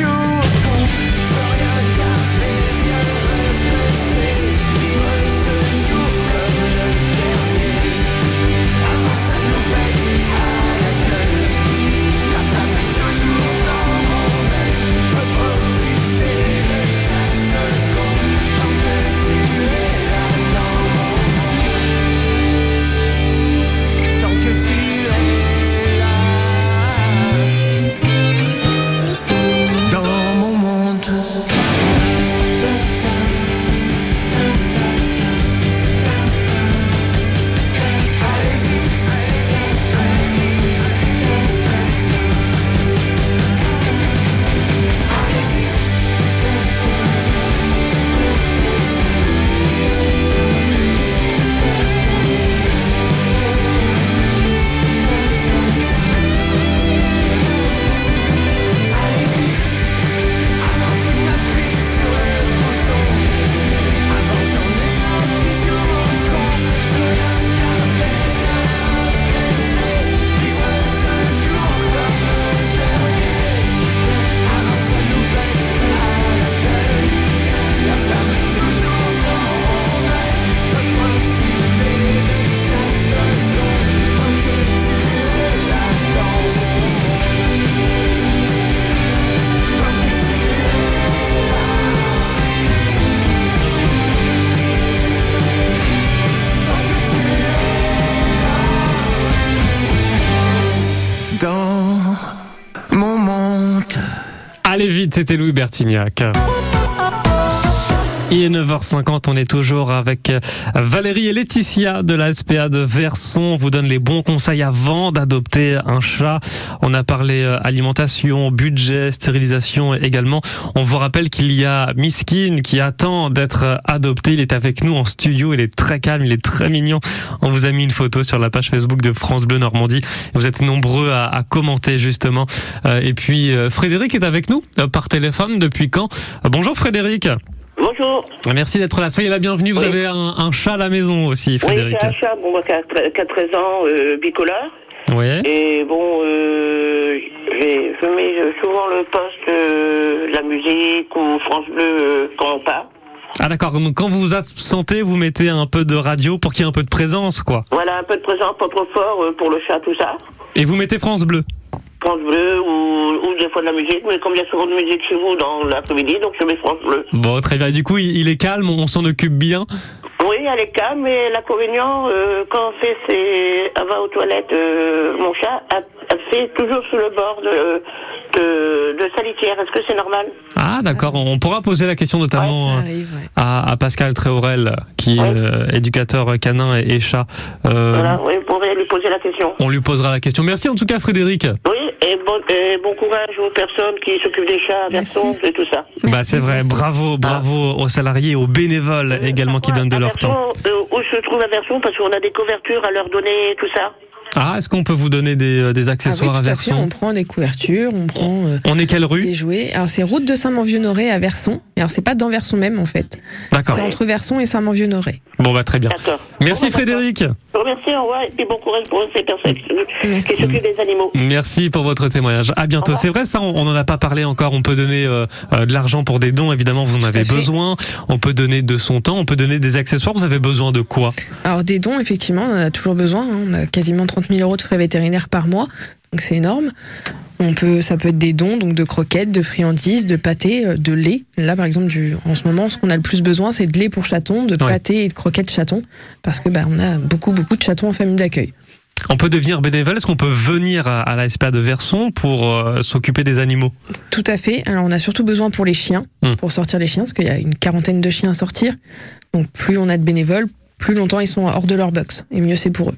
garder, c'était Louis Bertignac. Est 9h50, on est toujours avec euh, Valérie et Laetitia de la SPA de Verson. On vous donne les bons conseils avant d'adopter un chat. On a parlé euh, alimentation, budget, stérilisation également. On vous rappelle qu'il y a Miskin qui attend d'être euh, adopté. Il est avec nous en studio. Il est très calme, il est très mignon. On vous a mis une photo sur la page Facebook de France Bleu Normandie. Vous êtes nombreux à, à commenter justement. Et puis Frédéric est avec nous par téléphone. Depuis quand Bonjour Frédéric. Bonjour. Merci d'être là. Soyez la bienvenue. Vous Oui. avez un, un chat à la maison aussi, Oui, Frédéric. c'est un chat, bon, moi, qui a tre- qui a 13 ans, euh, bicolore. Oui. Et bon, euh, j'ai- je mets souvent le poste euh, de la musique ou France Bleu euh, quand on part. Ah d'accord. Donc quand vous vous absentez, vous mettez un peu de radio pour qu'il y ait un peu de présence, quoi. Voilà, un peu de présence, pas trop fort euh, pour le chat, tout ça. Et vous mettez France Bleu. France Bleu ou, ou des fois de la musique, mais comme il y a souvent de musique chez vous dans l'après-midi, donc je mets France Bleu. Bon, très bien. Du coup, il, il est calme. On s'en occupe bien. Oui, elle est calme, mais l'inconvénient, euh, quand on fait ses... elle va aux toilettes, euh, mon chat, elle, elle fait toujours sous le bord de, de, de sa litière. Est-ce que c'est normal? Ah d'accord. On pourra poser la question notamment euh, à, à Pascal Tréorel, qui est euh, éducateur canin et, et chat. Euh, Voilà, oui, vous pourrez lui poser la question. On lui posera la question. Merci en tout cas, Frédéric. Oui, et bon, et bon courage aux personnes qui s'occupent des chats, versions et tout ça. bah c'est vrai. Bravo, bravo aux salariés, et aux bénévoles également qui donnent de leur Euh, où se trouve la version Parce qu'on a des couvertures à leur donner, tout ça. Ah, est-ce qu'on peut vous donner des, euh, des Ah oui, accessoires tout à à fait. Verson On prend des couvertures, on prend euh, On est quelle rue des jouets. Alors c'est route de Saint-Manvieux-Noré à Verson. Et alors c'est pas dans Verson même en fait. D'accord. C'est entre Verson et Saint-Manvieux-Noré. Bon bah très bien. Merci Frédéric. Je vous remercie, au revoir, et puis bon courage pour ces personnes qui- qui s'occupent des animaux. Merci pour votre témoignage. À bientôt. C'est vrai, ça, on on en a pas parlé encore. On peut donner euh, euh, de l'argent pour des dons. Évidemment, vous en avez fait. besoin. On peut donner de son temps. On peut donner des accessoires. Vous avez besoin de quoi? Alors des dons, effectivement, on en a toujours besoin. hein. On a quasiment 30 000 euros de frais vétérinaires par mois, donc c'est énorme. On peut, ça peut être des dons, donc de croquettes, de friandises, de pâtés, euh, de lait. Là, par exemple, du, en ce moment, ce qu'on a le plus besoin, c'est de lait pour chatons, de pâtés et de croquettes chatons, parce que bah, on a beaucoup, beaucoup de chatons en famille d'accueil. On peut devenir bénévole. Est-ce qu'on peut venir à, à la SPA de Verson pour euh, s'occuper des animaux? Tout à fait. Alors, on a surtout besoin pour les chiens, Hmm. pour sortir les chiens, parce qu'il y a une quarantaine de chiens à sortir. Donc, plus on a de bénévoles, plus longtemps ils sont hors de leur box, et mieux c'est pour eux.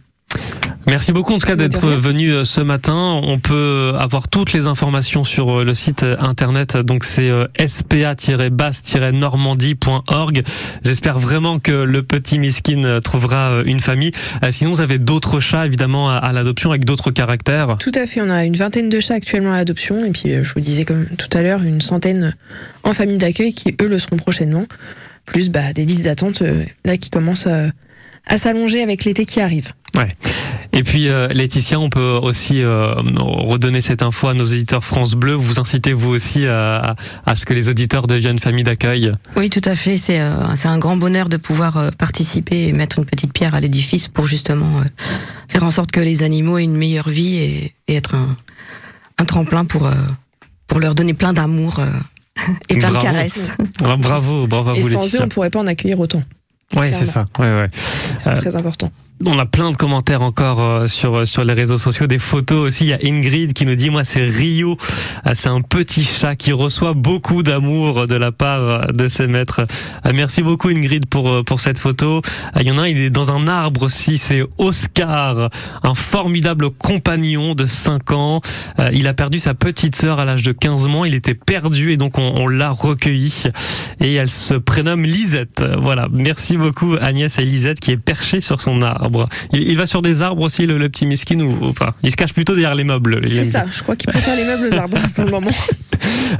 Merci beaucoup en tout cas d'être venu euh, ce matin. On peut avoir toutes les informations sur euh, le site euh, internet. Donc c'est euh, spa-basse-normandie.org. J'espère vraiment que le petit miskin euh, trouvera euh, une famille. Euh, Sinon vous avez d'autres chats évidemment à, l'adoption avec d'autres caractères. Tout à fait, on a une vingtaine de chats actuellement à l'adoption, et puis euh, je vous disais comme tout à l'heure, une centaine en famille d'accueil qui eux le seront prochainement, plus bah, des listes d'attente euh, là qui commencent à, à s'allonger avec l'été qui arrive. Ouais. Et puis euh, Laetitia, on peut aussi euh, redonner cette info à nos auditeurs France Bleu. Vous incitez vous aussi à, à, à ce que les auditeurs deviennent famille d'accueil. Oui, tout à fait. C'est euh, c'est un grand bonheur de pouvoir euh, participer et mettre une petite pierre à l'édifice pour justement euh, faire en sorte que les animaux aient une meilleure vie et, et être un, un tremplin pour euh, pour leur donner plein d'amour euh, et plein Bravo. de caresses. Ah, Bravo, bravo à Et vous sans eux, on pourrait pas en accueillir autant. Ouais, c'est ça. Ouais, ouais. C'est Euh, très important. On a plein de commentaires encore euh, sur sur les réseaux sociaux, des photos aussi. Il y a Ingrid qui nous dit moi c'est Rio, Ah, c'est un petit chat qui reçoit beaucoup d'amour de la part euh, de ses maîtres. Ah, Merci beaucoup Ingrid pour euh, pour cette photo. Ah, Il y en a un, il est dans un arbre aussi, c'est Oscar, un formidable compagnon de 5 ans. Euh, Il a perdu sa petite sœur à l'âge de 15 mois, il était perdu et donc on, on l'a recueilli et elle se prénomme Lisette. Voilà, merci beaucoup Agnès et Lisette qui est perchée sur son arbre. Il, il va sur des arbres aussi le, le petit miskin ou, ou pas? Il se cache plutôt derrière les meubles. C'est ça, je crois qu'ils préfèrent les meubles aux arbres pour le moment.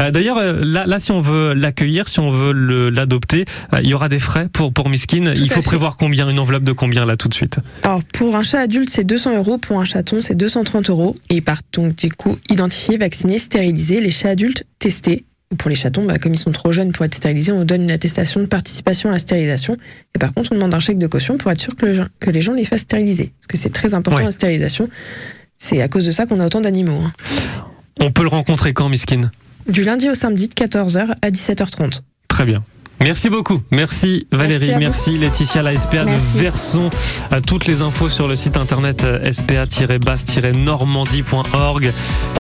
Euh, D'ailleurs, euh, là, là, si on veut l'accueillir, si on veut l'adopter, euh, il y aura des frais pour pour miskin. il faut prévoir combien Une enveloppe de combien là tout de suite? Alors, pour un chat adulte, c'est 200 euros. Pour un chaton, c'est 230 euros. Et ils partent donc, du coup, identifiés, vaccinés, stérilisés. Les chats adultes, testés. Pour les chatons, bah, comme ils sont trop jeunes pour être stérilisés, on donne une attestation de participation à la stérilisation. Et par contre, on demande un chèque de caution pour être sûr que, le gens- que les gens les fassent stériliser. Parce que c'est très important Ouais. la stérilisation. C'est à cause de ça qu'on a autant d'animaux. hein. On peut le rencontrer quand miskin? Du lundi au samedi de 14h à 17h30. Très bien. Merci beaucoup. Merci Valérie. Merci. Laetitia, la SPA Merci. de Verson. Toutes les infos sur le site internet euh, spa-basse-normandie.org.